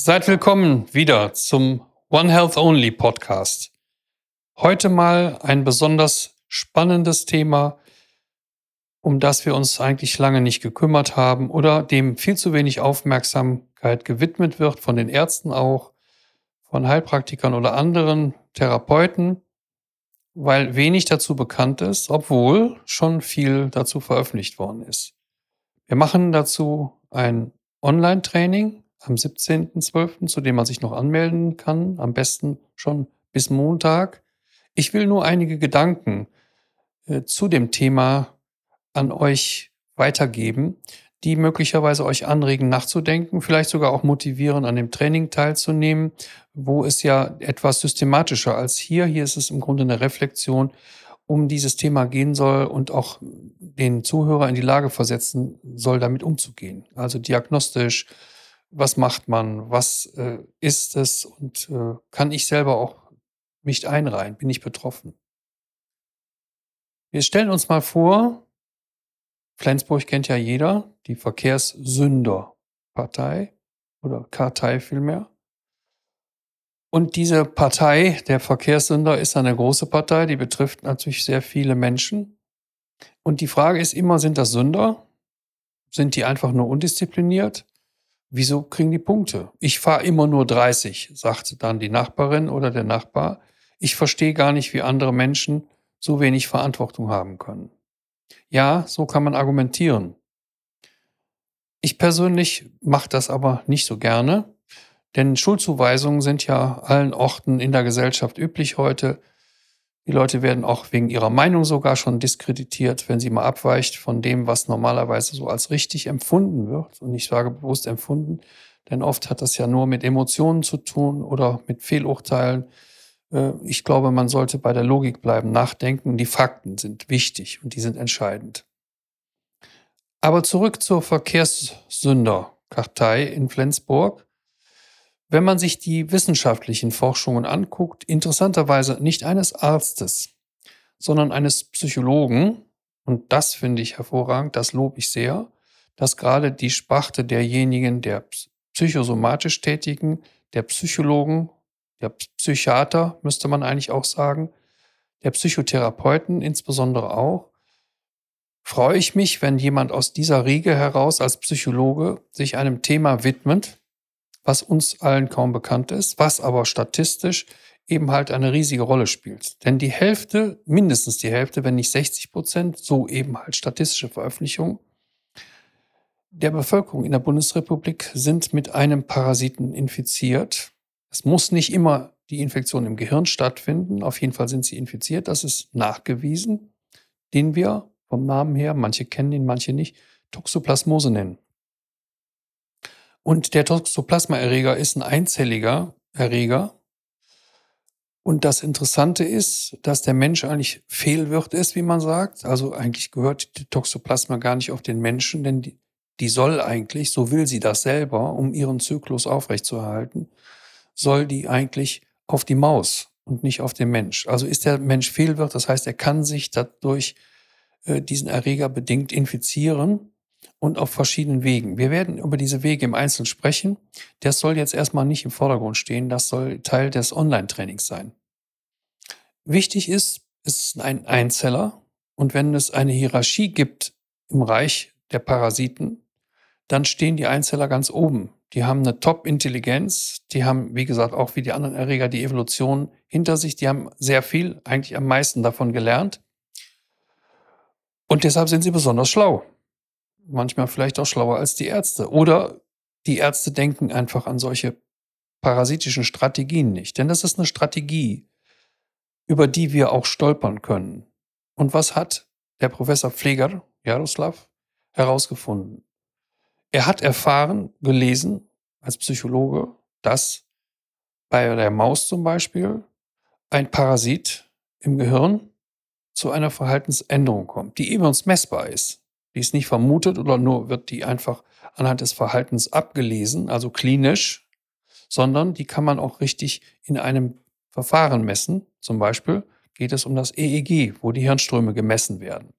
Seid willkommen wieder zum One Health Only Podcast. Heute mal ein besonders spannendes Thema, um das wir uns eigentlich lange nicht gekümmert haben oder dem viel zu wenig Aufmerksamkeit gewidmet wird, von den Ärzten auch, von Heilpraktikern oder anderen Therapeuten, weil wenig dazu bekannt ist, obwohl schon viel dazu veröffentlicht worden ist. Wir machen dazu ein Online-Training am 17.12., zu dem man sich noch anmelden kann, am besten schon bis Montag. Ich will nur einige Gedanken äh, zu dem Thema an euch weitergeben, die möglicherweise euch anregen, nachzudenken, vielleicht sogar auch motivieren, an dem Training teilzunehmen, wo es ja etwas systematischer als hier. Hier ist es im Grunde eine Reflexion, um dieses Thema gehen soll und auch den Zuhörer in die Lage versetzen soll, damit umzugehen. Also diagnostisch, was macht man, was äh, ist es und äh, kann ich selber auch mich einreihen, bin ich betroffen. Wir stellen uns mal vor, Flensburg kennt ja jeder, die Verkehrssünderpartei oder Kartei vielmehr. Und diese Partei der Verkehrssünder ist eine große Partei, die betrifft natürlich sehr viele Menschen. Und die Frage ist immer, sind das Sünder? Sind die einfach nur undiszipliniert? Wieso kriegen die Punkte? Ich fahre immer nur 30, sagte dann die Nachbarin oder der Nachbar. Ich verstehe gar nicht, wie andere Menschen so wenig Verantwortung haben können. Ja, so kann man argumentieren. Ich persönlich mache das aber nicht so gerne, denn Schuldzuweisungen sind ja allen Orten in der Gesellschaft üblich heute. Die Leute werden auch wegen ihrer Meinung sogar schon diskreditiert, wenn sie mal abweicht von dem, was normalerweise so als richtig empfunden wird. Und ich sage bewusst empfunden, denn oft hat das ja nur mit Emotionen zu tun oder mit Fehlurteilen. Äh, ich glaube, man sollte bei der Logik bleiben, nachdenken. Die Fakten sind wichtig und die sind entscheidend. Aber zurück zur Verkehrssünderkartei in Flensburg. Wenn man sich die wissenschaftlichen Forschungen anguckt, interessanterweise nicht eines Arztes, sondern eines Psychologen, und das finde ich hervorragend, das lobe ich sehr, dass gerade die Sparte derjenigen, der psychosomatisch Tätigen, der Psychologen, der Psychiater, müsste man eigentlich auch sagen, der Psychotherapeuten insbesondere auch, freue ich mich, wenn jemand aus dieser Riege heraus als Psychologe sich einem Thema widmet, was uns allen kaum bekannt ist, was aber statistisch eben halt eine riesige Rolle spielt. Denn die Hälfte, mindestens die Hälfte, wenn nicht 60 Prozent, so eben halt statistische Veröffentlichungen, der Bevölkerung in der Bundesrepublik sind mit einem Parasiten infiziert. Es muss nicht immer die Infektion im Gehirn stattfinden. Auf jeden Fall sind sie infiziert. Das ist nachgewiesen, den wir vom Namen her, manche kennen ihn, manche nicht, Toxoplasmose nennen. Und der Toxoplasma-Erreger ist ein einzelliger Erreger. Und das Interessante ist, dass der Mensch eigentlich Fehlwirt ist, wie man sagt. Also eigentlich gehört die Toxoplasma gar nicht auf den Menschen, denn die, die soll eigentlich, so will sie das selber, um ihren Zyklus aufrechtzuerhalten, soll die eigentlich auf die Maus und nicht auf den Mensch. Also ist der Mensch Fehlwirt, das heißt, er kann sich dadurch äh, diesen Erreger bedingt infizieren und auf verschiedenen Wegen. Wir werden über diese Wege im Einzelnen sprechen. Das soll jetzt erstmal nicht im Vordergrund stehen. Das soll Teil des Online-Trainings sein. Wichtig ist, es ist ein Einzeller. Und wenn es eine Hierarchie gibt im Reich der Parasiten, dann stehen die Einzeller ganz oben. Die haben eine Top-Intelligenz. Die haben, wie gesagt, auch wie die anderen Erreger die Evolution hinter sich. Die haben sehr viel, eigentlich am meisten davon gelernt. Und deshalb sind sie besonders schlau manchmal vielleicht auch schlauer als die Ärzte. Oder die Ärzte denken einfach an solche parasitischen Strategien nicht. Denn das ist eine Strategie, über die wir auch stolpern können. Und was hat der Professor Pfleger, Jaroslav, herausgefunden? Er hat erfahren, gelesen, als Psychologe, dass bei der Maus zum Beispiel ein Parasit im Gehirn zu einer Verhaltensänderung kommt, die eben uns messbar ist. Die ist nicht vermutet oder nur wird die einfach anhand des Verhaltens abgelesen, also klinisch, sondern die kann man auch richtig in einem Verfahren messen. Zum Beispiel geht es um das EEG, wo die Hirnströme gemessen werden.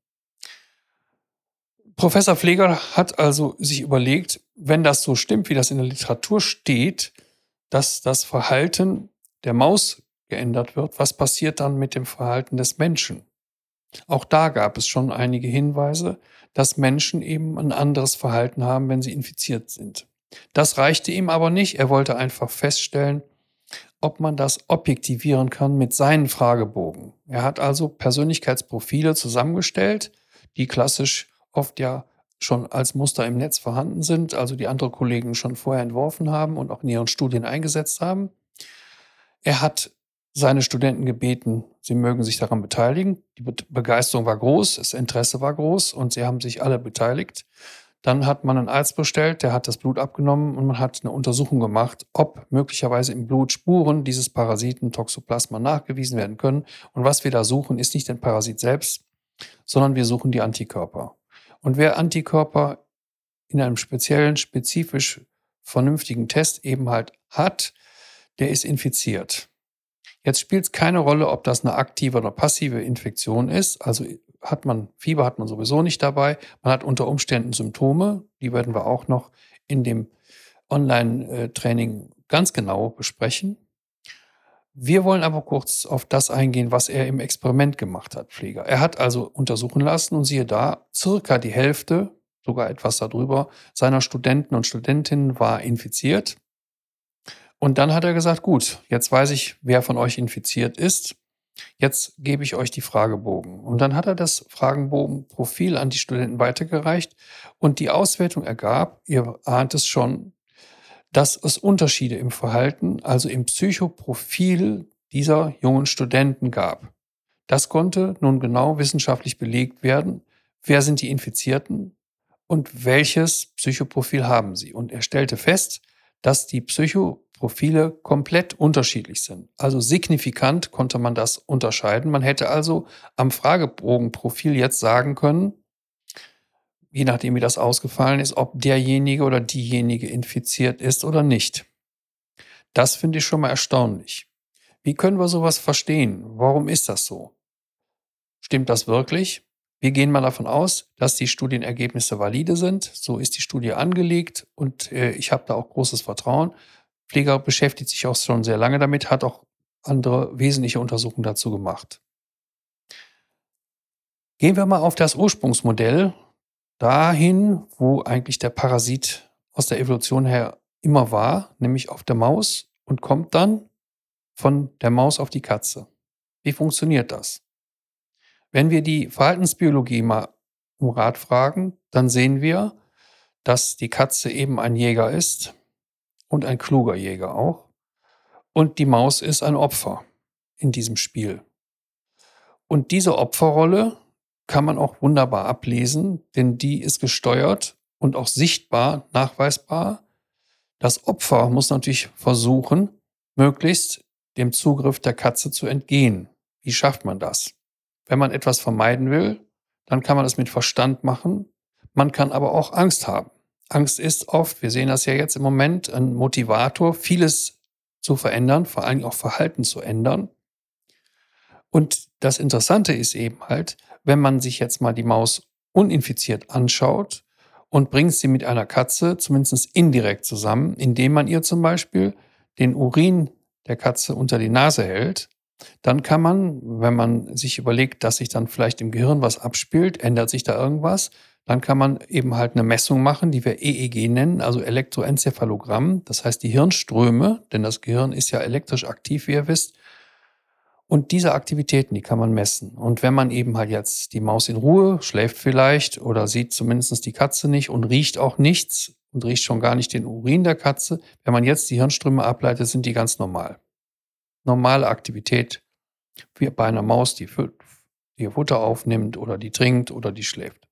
Professor Pfleger hat also sich überlegt, wenn das so stimmt, wie das in der Literatur steht, dass das Verhalten der Maus geändert wird, was passiert dann mit dem Verhalten des Menschen? Auch da gab es schon einige Hinweise, dass Menschen eben ein anderes Verhalten haben, wenn sie infiziert sind. Das reichte ihm aber nicht. Er wollte einfach feststellen, ob man das objektivieren kann mit seinen Fragebogen. Er hat also Persönlichkeitsprofile zusammengestellt, die klassisch oft ja schon als Muster im Netz vorhanden sind, also die andere Kollegen schon vorher entworfen haben und auch in ihren Studien eingesetzt haben. Er hat seine Studenten gebeten, sie mögen sich daran beteiligen. Die Begeisterung war groß, das Interesse war groß und sie haben sich alle beteiligt. Dann hat man einen Arzt bestellt, der hat das Blut abgenommen und man hat eine Untersuchung gemacht, ob möglicherweise im Blut Spuren dieses Parasiten Toxoplasma nachgewiesen werden können. Und was wir da suchen, ist nicht den Parasit selbst, sondern wir suchen die Antikörper. Und wer Antikörper in einem speziellen, spezifisch vernünftigen Test eben halt hat, der ist infiziert. Jetzt spielt es keine Rolle, ob das eine aktive oder passive Infektion ist. Also hat man Fieber, hat man sowieso nicht dabei. Man hat unter Umständen Symptome, die werden wir auch noch in dem Online-Training ganz genau besprechen. Wir wollen aber kurz auf das eingehen, was er im Experiment gemacht hat, Pfleger. Er hat also untersuchen lassen und siehe da, circa die Hälfte, sogar etwas darüber, seiner Studenten und Studentinnen war infiziert. Und dann hat er gesagt, gut, jetzt weiß ich, wer von euch infiziert ist. Jetzt gebe ich euch die Fragebogen. Und dann hat er das Fragenbogenprofil an die Studenten weitergereicht und die Auswertung ergab, ihr ahnt es schon, dass es Unterschiede im Verhalten, also im Psychoprofil dieser jungen Studenten gab. Das konnte nun genau wissenschaftlich belegt werden. Wer sind die Infizierten und welches Psychoprofil haben sie? Und er stellte fest, dass die Psycho Profile komplett unterschiedlich sind. Also signifikant konnte man das unterscheiden. Man hätte also am Fragebogenprofil jetzt sagen können, je nachdem wie das ausgefallen ist, ob derjenige oder diejenige infiziert ist oder nicht. Das finde ich schon mal erstaunlich. Wie können wir sowas verstehen? Warum ist das so? Stimmt das wirklich? Wir gehen mal davon aus, dass die Studienergebnisse valide sind. So ist die Studie angelegt und äh, ich habe da auch großes Vertrauen. Pfleger beschäftigt sich auch schon sehr lange damit, hat auch andere wesentliche Untersuchungen dazu gemacht. Gehen wir mal auf das Ursprungsmodell, dahin, wo eigentlich der Parasit aus der Evolution her immer war, nämlich auf der Maus und kommt dann von der Maus auf die Katze. Wie funktioniert das? Wenn wir die Verhaltensbiologie mal um Rat fragen, dann sehen wir, dass die Katze eben ein Jäger ist, und ein kluger Jäger auch. Und die Maus ist ein Opfer in diesem Spiel. Und diese Opferrolle kann man auch wunderbar ablesen, denn die ist gesteuert und auch sichtbar, nachweisbar. Das Opfer muss natürlich versuchen, möglichst dem Zugriff der Katze zu entgehen. Wie schafft man das? Wenn man etwas vermeiden will, dann kann man das mit Verstand machen. Man kann aber auch Angst haben. Angst ist oft, wir sehen das ja jetzt im Moment, ein Motivator, vieles zu verändern, vor allem auch Verhalten zu ändern. Und das Interessante ist eben halt, wenn man sich jetzt mal die Maus uninfiziert anschaut und bringt sie mit einer Katze zumindest indirekt zusammen, indem man ihr zum Beispiel den Urin der Katze unter die Nase hält, dann kann man, wenn man sich überlegt, dass sich dann vielleicht im Gehirn was abspielt, ändert sich da irgendwas, dann kann man eben halt eine Messung machen, die wir EEG nennen, also Elektroenzephalogramm. Das heißt, die Hirnströme, denn das Gehirn ist ja elektrisch aktiv, wie ihr wisst. Und diese Aktivitäten, die kann man messen. Und wenn man eben halt jetzt die Maus in Ruhe schläft vielleicht oder sieht zumindest die Katze nicht und riecht auch nichts und riecht schon gar nicht den Urin der Katze, wenn man jetzt die Hirnströme ableitet, sind die ganz normal. Normale Aktivität wie bei einer Maus, die ihr Futter aufnimmt oder die trinkt oder die schläft.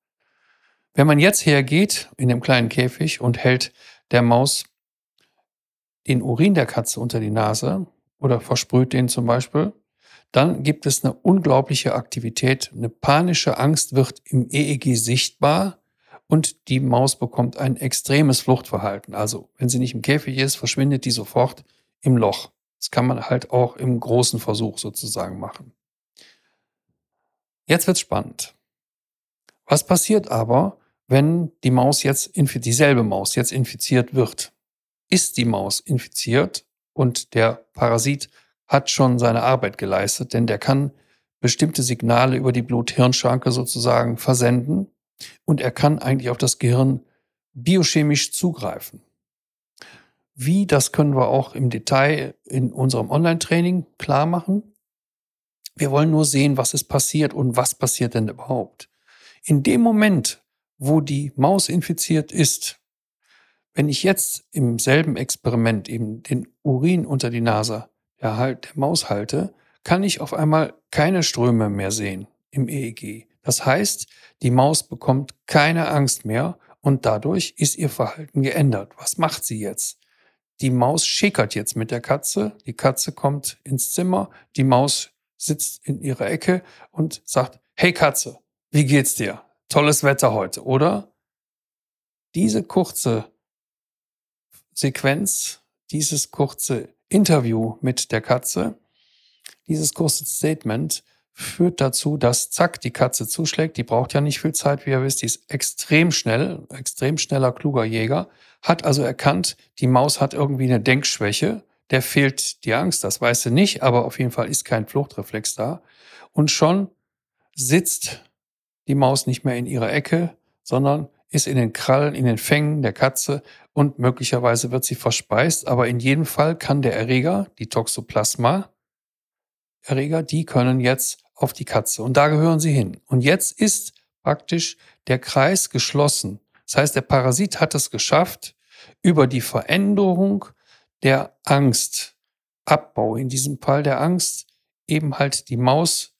Wenn man jetzt hergeht in dem kleinen Käfig und hält der Maus den Urin der Katze unter die Nase oder versprüht den zum Beispiel, dann gibt es eine unglaubliche Aktivität, eine panische Angst wird im EEG sichtbar und die Maus bekommt ein extremes Fluchtverhalten. Also wenn sie nicht im Käfig ist, verschwindet die sofort im Loch. Das kann man halt auch im großen Versuch sozusagen machen. Jetzt wird's spannend. Was passiert aber, wenn die Maus jetzt, dieselbe Maus jetzt infiziert wird. Ist die Maus infiziert Und der Parasit hat schon seine Arbeit geleistet, denn der kann bestimmte Signale über die Blut-Hirn-Schranke sozusagen versenden und er kann eigentlich auf das Gehirn biochemisch zugreifen. Wie, das können wir auch im Detail in unserem Online-Training klar machen. Wir wollen nur sehen, was ist passiert und was passiert denn überhaupt. In dem Moment, wo die Maus infiziert ist, wenn ich jetzt im selben Experiment eben den Urin unter die Nase der, halt, der Maus halte, kann ich auf einmal keine Ströme mehr sehen im EEG. Das heißt, die Maus bekommt keine Angst mehr und dadurch ist ihr Verhalten geändert. Was macht sie jetzt? Die Maus schickert jetzt mit der Katze. Die Katze kommt ins Zimmer. Die Maus sitzt in ihrer Ecke und sagt, hey Katze, wie geht's dir? Tolles Wetter heute, oder? Diese kurze Sequenz, dieses kurze Interview mit der Katze, dieses kurze Statement führt dazu, dass zack, die Katze zuschlägt. Die braucht ja nicht viel Zeit, wie ihr wisst. Die ist extrem schnell, extrem schneller, kluger Jäger. Hat also erkannt, die Maus hat irgendwie eine Denkschwäche. Der fehlt die Angst, das weiß sie nicht, aber auf jeden Fall ist kein Fluchtreflex da. Und schon sitzt die Maus nicht mehr in ihrer Ecke, sondern ist in den Krallen, in den Fängen der Katze und möglicherweise wird sie verspeist. Aber in jedem Fall kann der Erreger, die Toxoplasma, Erreger, die können jetzt auf die Katze. Und da gehören sie hin. Und jetzt ist praktisch der Kreis geschlossen. Das heißt, der Parasit hat es geschafft, über die Veränderung der Angstabbau, in diesem Fall der Angst, eben halt die Maus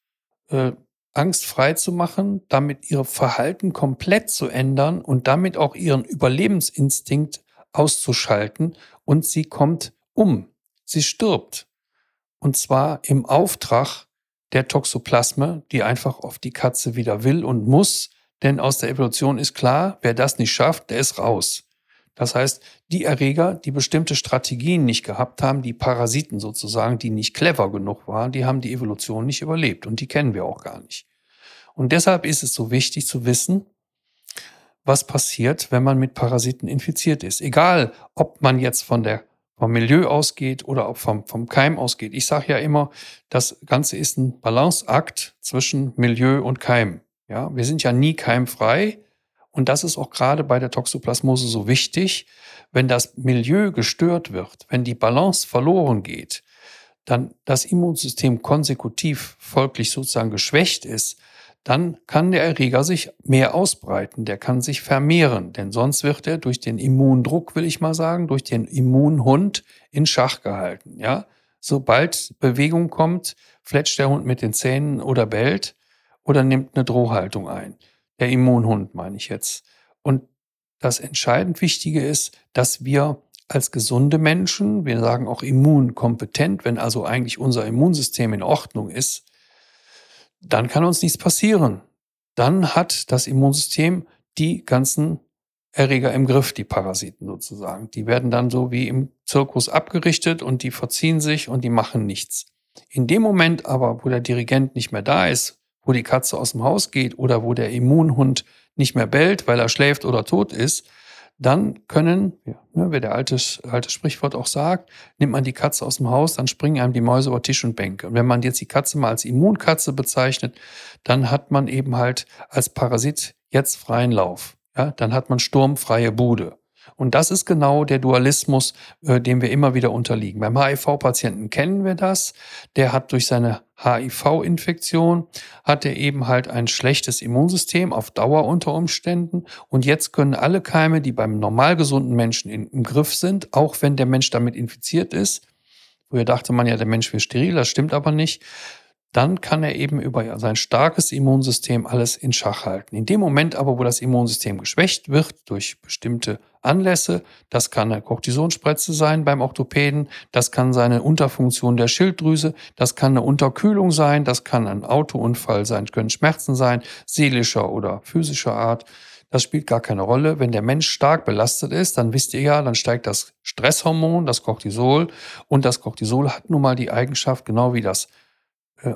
äh, angstfrei zu machen, damit ihr Verhalten komplett zu ändern und damit auch ihren Überlebensinstinkt auszuschalten und sie kommt um. Sie stirbt. Und zwar im Auftrag der Toxoplasme, die einfach auf die Katze wieder will und muss, denn aus der Evolution ist klar, wer das nicht schafft, der ist raus. Das heißt, die Erreger, die bestimmte Strategien nicht gehabt haben, die Parasiten sozusagen, die nicht clever genug waren, die haben die Evolution nicht überlebt und die kennen wir auch gar nicht. Und deshalb ist es so wichtig zu wissen, was passiert, wenn man mit Parasiten infiziert ist. Egal, ob man jetzt von der vom Milieu ausgeht oder auch vom, vom Keim ausgeht. Ich sage ja immer, das Ganze ist ein Balanceakt zwischen Milieu und Keim. Ja, wir sind ja nie keimfrei. Und das ist auch gerade bei der Toxoplasmose so wichtig. Wenn das Milieu gestört wird, wenn die Balance verloren geht, dann das Immunsystem konsekutiv folglich sozusagen geschwächt ist, dann kann der Erreger sich mehr ausbreiten, der kann sich vermehren, denn sonst wird er durch den Immundruck, will ich mal sagen, durch den Immunhund in Schach gehalten. Ja, sobald Bewegung kommt, fletscht der Hund mit den Zähnen oder bellt oder nimmt eine Drohhaltung ein. Der Immunhund meine ich jetzt. Und das entscheidend Wichtige ist, dass wir als gesunde Menschen, wir sagen auch immunkompetent, wenn also eigentlich unser Immunsystem in Ordnung ist, dann kann uns nichts passieren. Dann hat das Immunsystem die ganzen Erreger im Griff, die Parasiten sozusagen. Die werden dann so wie im Zirkus abgerichtet und die verziehen sich und die machen nichts. In dem Moment aber, wo der Dirigent nicht mehr da ist, wo die Katze aus dem Haus geht oder wo der Immunhund nicht mehr bellt, weil er schläft oder tot ist, dann können, ja, ne, wie der alte, alte Sprichwort auch sagt, nimmt man die Katze aus dem Haus, dann springen einem die Mäuse über Tisch und Bänke. Und wenn man jetzt die Katze mal als Immunkatze bezeichnet, dann hat man eben halt als Parasit jetzt freien Lauf. Ja, dann hat man sturmfreie Bude. Und das ist genau der Dualismus, äh, dem wir immer wieder unterliegen. Beim HIV-Patienten kennen wir das. Der hat durch seine HIV-Infektion, hat er eben halt ein schlechtes Immunsystem auf Dauer unter Umständen. Und jetzt können alle Keime, die beim normal gesunden Menschen in, im Griff sind, auch wenn der Mensch damit infiziert ist, Früher dachte man ja, der Mensch wäre steril, das stimmt aber nicht dann kann er eben über sein starkes Immunsystem alles in Schach halten. In dem Moment aber, wo das Immunsystem geschwächt wird durch bestimmte Anlässe, das kann eine Cortisonspritze sein beim Orthopäden, das kann seine Unterfunktion der Schilddrüse, das kann eine Unterkühlung sein, das kann ein Autounfall sein, können Schmerzen sein, seelischer oder physischer Art. Das spielt gar keine Rolle. Wenn der Mensch stark belastet ist, dann wisst ihr ja, dann steigt das Stresshormon, das Cortisol. Und das Cortisol hat nun mal die Eigenschaft, genau wie das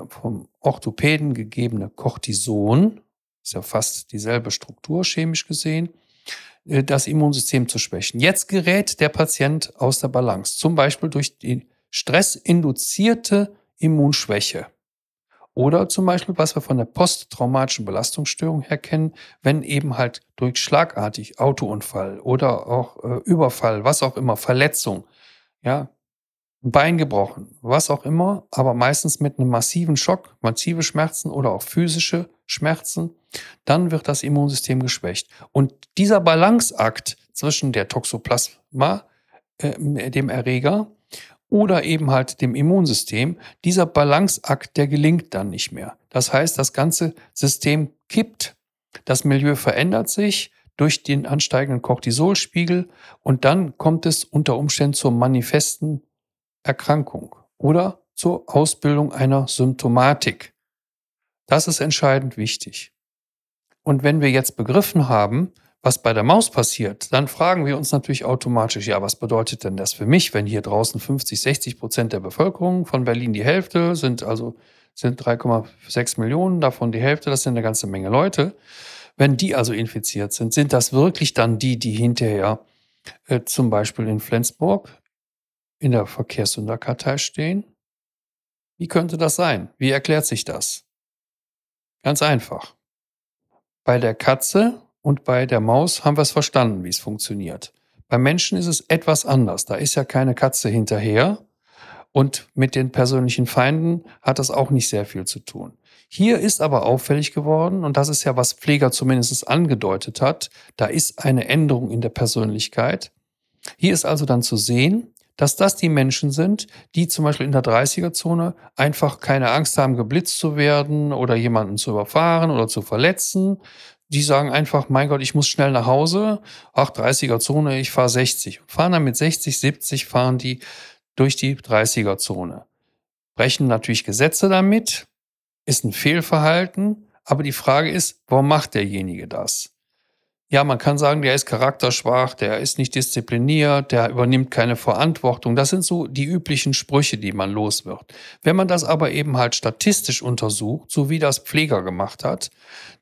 vom Orthopäden gegebene Cortison, ist ja fast dieselbe Struktur chemisch gesehen, äh, das Immunsystem zu schwächen. Jetzt gerät der Patient aus der Balance, zum Beispiel durch die stressinduzierte Immunschwäche. Oder zum Beispiel, was wir von der posttraumatischen Belastungsstörung her kennen, wenn eben halt durch schlagartig Autounfall oder auch äh, Überfall, was auch immer, Verletzung, ja, Bein gebrochen, was auch immer, aber meistens mit einem massiven Schock, massive Schmerzen oder auch physische Schmerzen, dann wird das Immunsystem geschwächt. Und dieser Balanceakt zwischen der Toxoplasma, äh, dem Erreger, oder eben halt dem Immunsystem, dieser Balanceakt, der gelingt dann nicht mehr. Das heißt, das ganze System kippt, das Milieu verändert sich durch den ansteigenden Cortisolspiegel und dann kommt es unter Umständen zur manifesten Erkrankung oder zur Ausbildung einer Symptomatik. Das ist entscheidend wichtig. Und wenn wir jetzt begriffen haben, was bei der Maus passiert, dann fragen wir uns natürlich automatisch, ja, was bedeutet denn das für mich, wenn hier draußen 50, 60 Prozent der Bevölkerung von Berlin die Hälfte sind, also sind 3,6 Millionen, davon die Hälfte, das sind eine ganze Menge Leute. Wenn die also infiziert sind, sind das wirklich dann die, die hinterher äh, zum Beispiel in Flensburg in der Verkehrssünderkartei stehen? Wie könnte das sein? Wie erklärt sich das? Ganz einfach. Bei der Katze und bei der Maus haben wir es verstanden, wie es funktioniert. Beim Menschen ist es etwas anders. Da ist ja keine Katze hinterher. Und mit den persönlichen Feinden hat das auch nicht sehr viel zu tun. Hier ist aber auffällig geworden, und das ist ja, was Pfleger zumindest angedeutet hat, da ist eine Änderung in der Persönlichkeit. Hier ist also dann zu sehen, dass das die Menschen sind, die zum Beispiel in der 30er-Zone einfach keine Angst haben, geblitzt zu werden oder jemanden zu überfahren oder zu verletzen, die sagen einfach, mein Gott, ich muss schnell nach Hause. Ach, 30er Zone, ich fahre 60. Fahren dann mit 60, 70, fahren die durch die 30er Zone. Brechen natürlich Gesetze damit, ist ein Fehlverhalten, aber die Frage ist, warum macht derjenige das? Ja, man kann sagen, der ist charakterschwach, der ist nicht diszipliniert, der übernimmt keine Verantwortung. Das sind so die üblichen Sprüche, die man los wird. Wenn man das aber eben halt statistisch untersucht, so wie das Pfleger gemacht hat,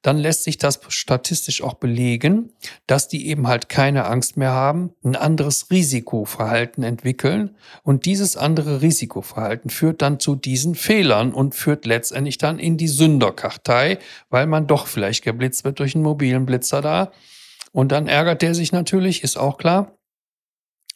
dann lässt sich das statistisch auch belegen, dass die eben halt keine Angst mehr haben, ein anderes Risikoverhalten entwickeln und dieses andere Risikoverhalten führt dann zu diesen Fehlern und führt letztendlich dann in die Sünderkartei, weil man doch vielleicht geblitzt wird durch einen mobilen Blitzer da und dann ärgert der sich natürlich, ist auch klar.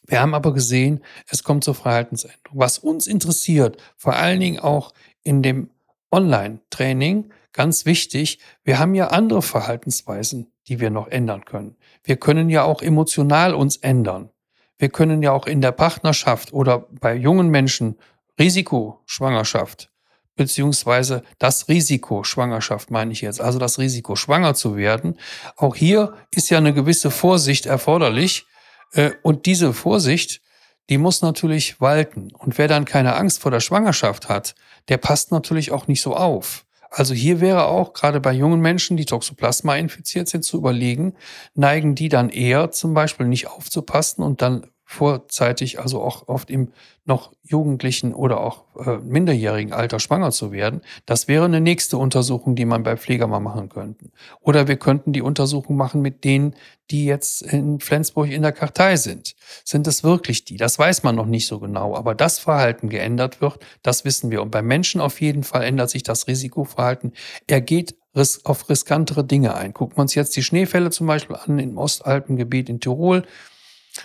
Wir haben aber gesehen, es kommt zur Verhaltensänderung. Was uns interessiert, vor allen Dingen auch in dem Online-Training, ganz wichtig, wir haben ja andere Verhaltensweisen, die wir noch ändern können. Wir können ja auch emotional uns ändern. Wir können ja auch in der Partnerschaft oder bei jungen Menschen Risikoschwangerschaft beziehungsweise das Risiko Schwangerschaft meine ich jetzt, also das Risiko schwanger zu werden. Auch hier ist ja eine gewisse Vorsicht erforderlich äh, und diese Vorsicht, die muss natürlich walten. Und wer dann keine Angst vor der Schwangerschaft hat, der passt natürlich auch nicht so auf. Also hier wäre auch gerade bei jungen Menschen, die Toxoplasma infiziert sind, zu überlegen, neigen die dann eher zum Beispiel nicht aufzupassen und dann vorzeitig, also auch oft im noch jugendlichen oder auch äh, minderjährigen Alter schwanger zu werden, das wäre eine nächste Untersuchung, die man bei Pfleger mal machen könnten. Oder wir könnten die Untersuchung machen mit denen, die jetzt in Flensburg in der Kartei sind. Sind es wirklich die? Das weiß man noch nicht so genau, aber das Verhalten geändert wird, das wissen wir. Und beim Menschen auf jeden Fall ändert sich das Risikoverhalten. Er geht auf riskantere Dinge ein. Gucken wir uns jetzt die Schneefälle zum Beispiel an im Ostalpengebiet in Tirol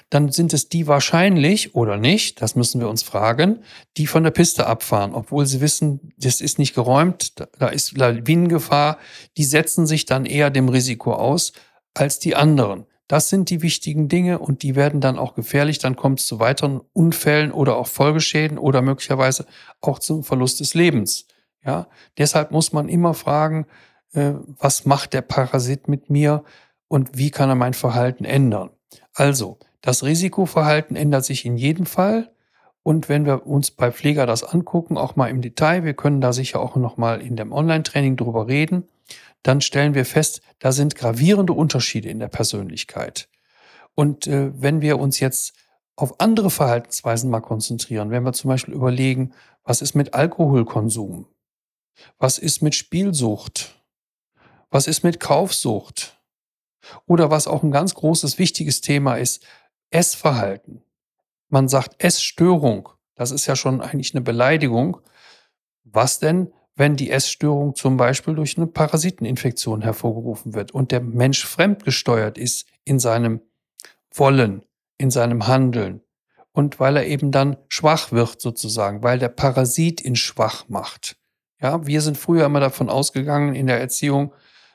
dann sind es die wahrscheinlich oder nicht, das müssen wir uns fragen, die von der Piste abfahren, obwohl sie wissen, das ist nicht geräumt, da ist Lawinengefahr, die setzen sich dann eher dem Risiko aus als die anderen. Das sind die wichtigen Dinge und die werden dann auch gefährlich. Dann kommt es zu weiteren Unfällen oder auch Folgeschäden oder möglicherweise auch zum Verlust des Lebens. Ja, deshalb muss man immer fragen, äh, was macht der Parasit mit mir und wie kann er mein Verhalten ändern? Also, das Risikoverhalten ändert sich in jedem Fall. Und wenn wir uns bei Pfleger das angucken, auch mal im Detail, wir können da sicher auch noch mal in dem Online-Training drüber reden, dann stellen wir fest, da sind gravierende Unterschiede in der Persönlichkeit. Und äh, wenn wir uns jetzt auf andere Verhaltensweisen mal konzentrieren, wenn wir zum Beispiel überlegen, was ist mit Alkoholkonsum? Was ist mit Spielsucht? Was ist mit Kaufsucht? Oder was auch ein ganz großes, wichtiges Thema ist, Essverhalten. Man sagt Essstörung. Das ist ja schon eigentlich eine Beleidigung. Was denn, wenn die Essstörung zum Beispiel durch eine Parasiteninfektion hervorgerufen wird und der Mensch fremdgesteuert ist in seinem Wollen, in seinem Handeln und weil er eben dann schwach wird sozusagen, weil der Parasit ihn schwach macht. Ja, wir sind früher immer davon ausgegangen in der Erziehung,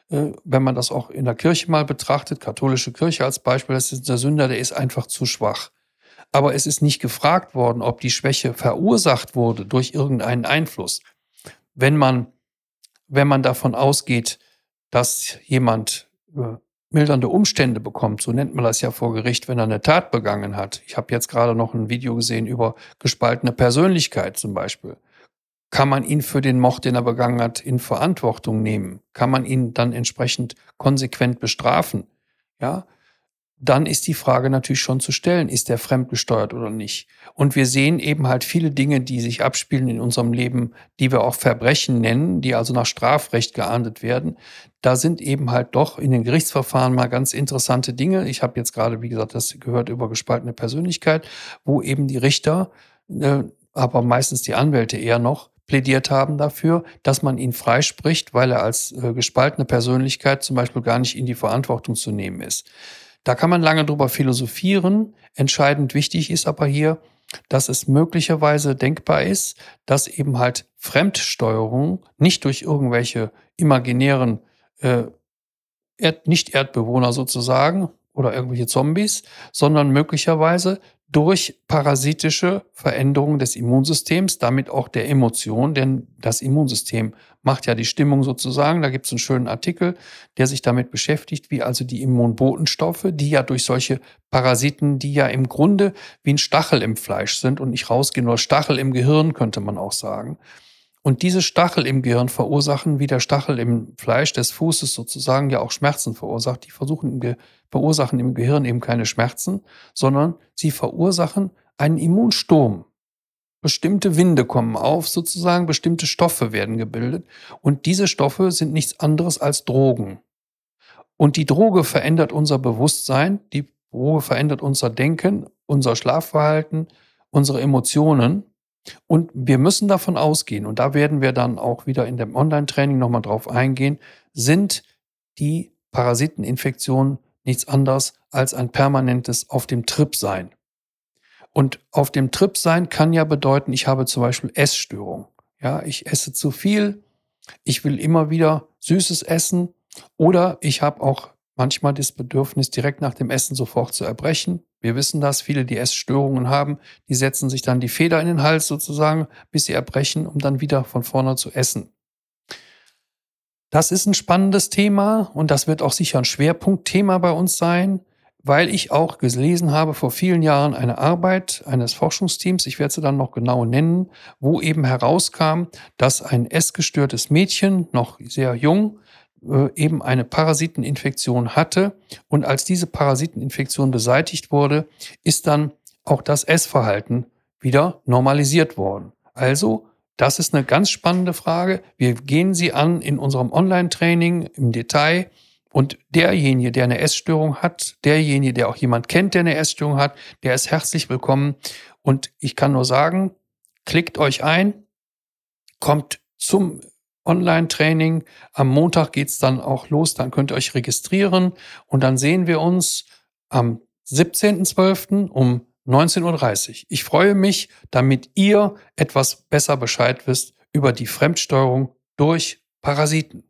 wenn man das auch in der Kirche mal betrachtet, katholische Kirche als Beispiel, das ist der Sünder, der ist einfach zu schwach. Aber es ist nicht gefragt worden, ob die Schwäche verursacht wurde durch irgendeinen Einfluss. Wenn man, wenn man davon ausgeht, dass jemand äh, mildernde Umstände bekommt, so nennt man das ja vor Gericht, wenn er eine Tat begangen hat. Ich habe jetzt gerade noch ein Video gesehen über gespaltene Persönlichkeit zum Beispiel. Kann man ihn für den Mord, den er begangen hat, in Verantwortung nehmen? Kann man ihn dann entsprechend konsequent bestrafen? Ja, dann ist die Frage natürlich schon zu stellen, ist der fremdgesteuert oder nicht? Und wir sehen eben halt viele Dinge, die sich abspielen in unserem Leben, die wir auch Verbrechen nennen, die also nach Strafrecht geahndet werden. Da sind eben halt doch in den Gerichtsverfahren mal ganz interessante Dinge. Ich habe jetzt gerade, wie gesagt, das gehört über gespaltene Persönlichkeit, wo eben die Richter, äh, aber meistens die Anwälte eher noch, plädiert haben dafür, dass man ihn freispricht, weil er als äh, gespaltene Persönlichkeit zum Beispiel gar nicht in die Verantwortung zu nehmen ist. Da kann man lange drüber philosophieren. Entscheidend wichtig ist aber hier, dass es möglicherweise denkbar ist, dass eben halt Fremdsteuerung nicht durch irgendwelche imaginären äh, Erd Nicht-Erdbewohner sozusagen oder irgendwelche Zombies, sondern möglicherweise durch parasitische Veränderungen des Immunsystems, damit auch der Emotion, denn das Immunsystem macht ja die Stimmung sozusagen. Da gibt es einen schönen Artikel, der sich damit beschäftigt, wie also die Immunbotenstoffe, die ja durch solche Parasiten, die ja im Grunde wie ein Stachel im Fleisch sind und nicht rausgehen, nur Stachel im Gehirn könnte man auch sagen, und diese Stachel im Gehirn verursachen, wie der Stachel im Fleisch des Fußes sozusagen ja auch Schmerzen verursacht. Die versuchen im verursachen im Gehirn eben keine Schmerzen, sondern sie verursachen einen Immunsturm. Bestimmte Winde kommen auf, sozusagen, bestimmte Stoffe werden gebildet. Und diese Stoffe sind nichts anderes als Drogen. Und die Droge verändert unser Bewusstsein, die Droge verändert unser Denken, unser Schlafverhalten, unsere Emotionen. Und wir müssen davon ausgehen, und da werden wir dann auch wieder in dem Online-Training nochmal drauf eingehen, sind die Parasiteninfektionen nichts anderes als ein permanentes auf dem Trip sein. Und auf dem Trip sein kann ja bedeuten, ich habe zum Beispiel Essstörung. Ja, ich esse zu viel, ich will immer wieder Süßes essen oder ich habe auch manchmal das Bedürfnis, direkt nach dem Essen sofort zu erbrechen. Wir wissen das, viele, die Essstörungen haben, die setzen sich dann die Feder in den Hals sozusagen, bis sie erbrechen, um dann wieder von vorne zu essen. Das ist ein spannendes Thema und das wird auch sicher ein Schwerpunktthema bei uns sein, weil ich auch gelesen habe vor vielen Jahren eine Arbeit eines Forschungsteams, ich werde sie dann noch genau nennen, wo eben herauskam, dass ein essgestörtes Mädchen, noch sehr jung, eben eine Parasiteninfektion hatte. Und als diese Parasiteninfektion beseitigt wurde, ist dann auch das Essverhalten wieder normalisiert worden. Also, das ist eine ganz spannende Frage. Wir gehen sie an in unserem Online-Training im Detail. Und derjenige, der eine Essstörung hat, derjenige, der auch jemand kennt, der eine Essstörung hat, der ist herzlich willkommen. Und ich kann nur sagen, klickt euch ein, kommt zum Online-Training. Am Montag geht's dann auch los, dann könnt ihr euch registrieren und dann sehen wir uns am 17.12. um 19.30 Uhr. Ich freue mich, damit ihr etwas besser Bescheid wisst über die Fremdsteuerung durch Parasiten.